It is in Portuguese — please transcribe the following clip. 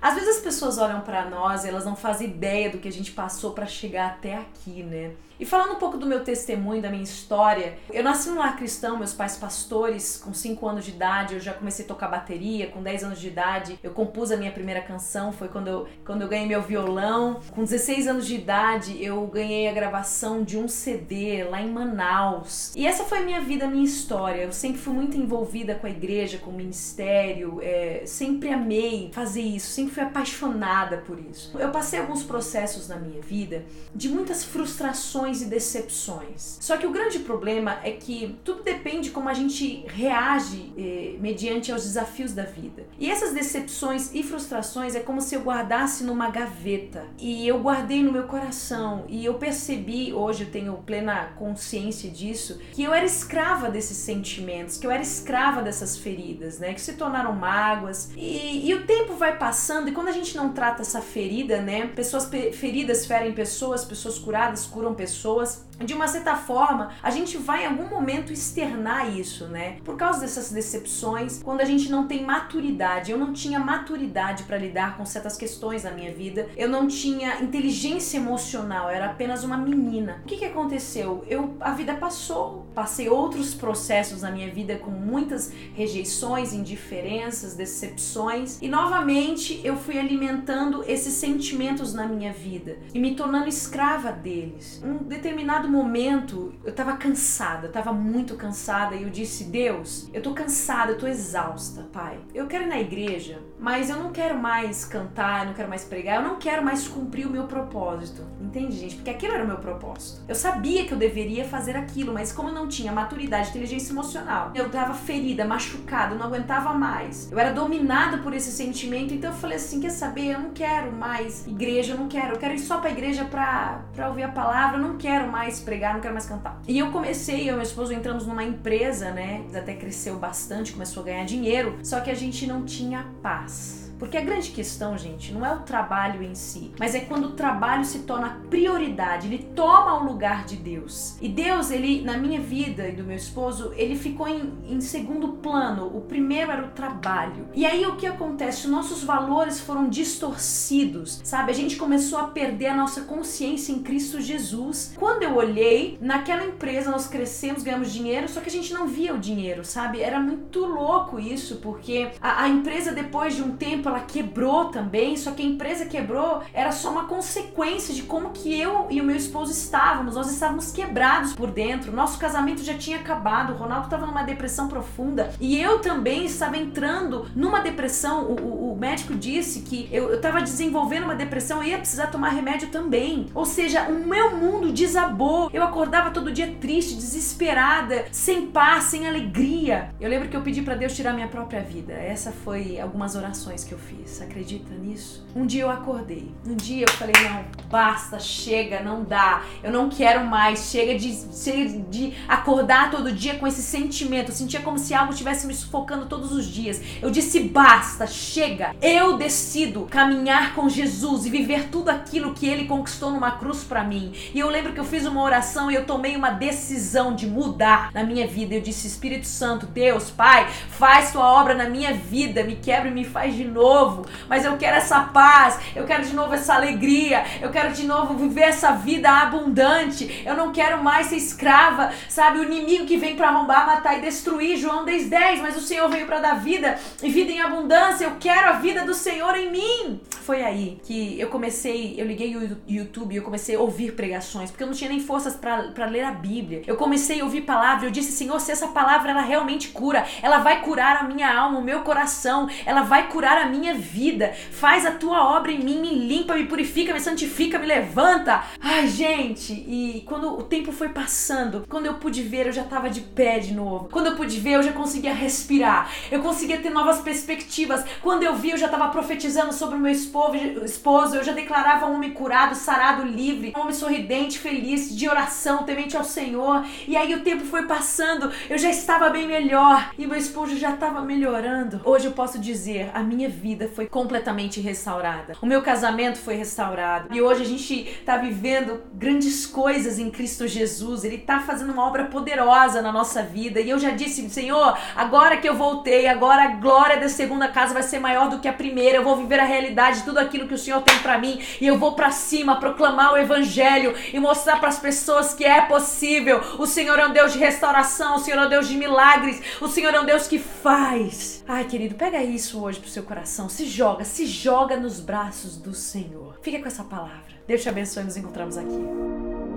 Às vezes as pessoas olham para nós e elas não fazem ideia do que a gente passou para chegar até aqui, né? E falando um pouco do meu testemunho, da minha história, eu nasci num lar cristão, meus pais pastores, com 5 anos de idade, eu já comecei a tocar bateria, com 10 anos de idade, eu compus a minha primeira canção, foi quando eu, quando eu ganhei meu violão. Com 16 anos de idade, eu ganhei a gravação de um CD lá em Manaus. E essa foi a minha vida, a minha história. Eu sempre fui muito envolvida com a igreja, com o ministério, é, sempre amei fazer isso, sempre fui apaixonada por isso. Eu passei alguns processos na minha vida de muitas frustrações e decepções. Só que o grande problema é que tudo depende como a gente reage eh, mediante aos desafios da vida. E essas decepções e frustrações é como se eu guardasse numa gaveta e eu guardei no meu coração e eu percebi, hoje eu tenho plena consciência disso, que eu era escrava desses sentimentos, que eu era escrava dessas feridas, né, que se tornaram mágoas. E, e o tempo vai passando e quando a gente não trata essa ferida, né, pessoas feridas ferem pessoas, pessoas curadas curam pessoas de uma certa forma, a gente vai em algum momento externar isso, né? Por causa dessas decepções, quando a gente não tem maturidade. Eu não tinha maturidade para lidar com certas questões na minha vida. Eu não tinha inteligência emocional, eu era apenas uma menina. O que que aconteceu? Eu a vida passou, passei outros processos na minha vida com muitas rejeições, indiferenças, decepções, e novamente eu fui alimentando esses sentimentos na minha vida e me tornando escrava deles. Um determinado determinado momento eu tava cansada, eu tava muito cansada e eu disse: Deus, eu tô cansada, eu tô exausta, Pai. Eu quero ir na igreja, mas eu não quero mais cantar, eu não quero mais pregar, eu não quero mais cumprir o meu propósito. Entende, gente? Porque aquilo era o meu propósito. Eu sabia que eu deveria fazer aquilo, mas como eu não tinha maturidade, inteligência emocional, eu tava ferida, machucada, eu não aguentava mais. Eu era dominada por esse sentimento, então eu falei assim: quer saber? Eu não quero mais igreja, eu não quero, eu quero ir só pra igreja pra, pra ouvir a palavra, eu não quero mais mais pregar, não quero mais cantar. E eu comecei, eu e meu esposo entramos numa empresa, né? Até cresceu bastante, começou a ganhar dinheiro, só que a gente não tinha paz. Porque a grande questão, gente, não é o trabalho em si, mas é quando o trabalho se torna prioridade, ele toma o lugar de Deus. E Deus, ele, na minha vida e do meu esposo, ele ficou em, em segundo plano. O primeiro era o trabalho. E aí o que acontece? Nossos valores foram distorcidos, sabe? A gente começou a perder a nossa consciência em Cristo Jesus. Quando eu olhei, naquela empresa nós crescemos, ganhamos dinheiro, só que a gente não via o dinheiro, sabe? Era muito louco isso, porque a, a empresa, depois de um tempo, ela quebrou também, só que a empresa quebrou era só uma consequência de como que eu e o meu esposo estávamos. Nós estávamos quebrados por dentro. Nosso casamento já tinha acabado. O Ronaldo estava numa depressão profunda e eu também estava entrando numa depressão. O, o, o médico disse que eu estava desenvolvendo uma depressão e ia precisar tomar remédio também. Ou seja, o meu mundo desabou. Eu acordava todo dia triste, desesperada, sem paz, sem alegria. Eu lembro que eu pedi para Deus tirar minha própria vida. Essa foi algumas orações que eu eu fiz. Acredita nisso? Um dia eu acordei. Um dia eu falei: não, basta, chega, não dá. Eu não quero mais. Chega de, chega de acordar todo dia com esse sentimento. Eu sentia como se algo estivesse me sufocando todos os dias. Eu disse: basta, chega. Eu decido caminhar com Jesus e viver tudo aquilo que ele conquistou numa cruz para mim. E eu lembro que eu fiz uma oração e eu tomei uma decisão de mudar na minha vida. Eu disse: Espírito Santo, Deus, Pai, faz tua obra na minha vida, me quebra e me faz de novo novo, mas eu quero essa paz, eu quero de novo essa alegria, eu quero de novo viver essa vida abundante. Eu não quero mais ser escrava, sabe? O inimigo que vem para arrombar, matar e destruir. João 10, 10, mas o Senhor veio para dar vida e vida em abundância. Eu quero a vida do Senhor em mim. Foi aí que eu comecei, eu liguei o YouTube, eu comecei a ouvir pregações, porque eu não tinha nem forças para ler a Bíblia. Eu comecei a ouvir palavra, eu disse, Senhor, se essa palavra ela realmente cura, ela vai curar a minha alma, o meu coração, ela vai curar a minha vida. Faz a tua obra em mim, me limpa, me purifica, me santifica, me levanta. Ai, gente, e quando o tempo foi passando, quando eu pude ver, eu já tava de pé de novo. Quando eu pude ver, eu já conseguia respirar. Eu conseguia ter novas perspectivas. Quando eu vi, eu já tava profetizando sobre o meu esposo esposo, eu já declarava um homem curado, sarado, livre, um homem sorridente, feliz, de oração, temente ao Senhor. E aí o tempo foi passando, eu já estava bem melhor e meu esposo já estava melhorando. Hoje eu posso dizer, a minha vida foi completamente restaurada. O meu casamento foi restaurado. E hoje a gente está vivendo grandes coisas em Cristo Jesus. Ele está fazendo uma obra poderosa na nossa vida. E eu já disse, Senhor, agora que eu voltei, agora a glória da segunda casa vai ser maior do que a primeira. Eu vou viver a realidade de tudo aquilo que o Senhor tem para mim e eu vou para cima proclamar o evangelho e mostrar para as pessoas que é possível. O Senhor é um Deus de restauração, o Senhor é um Deus de milagres, o Senhor é um Deus que faz. Ai, querido, pega isso hoje pro seu coração. Se joga, se joga nos braços do Senhor. Fica com essa palavra. Deus te abençoe, nos encontramos aqui.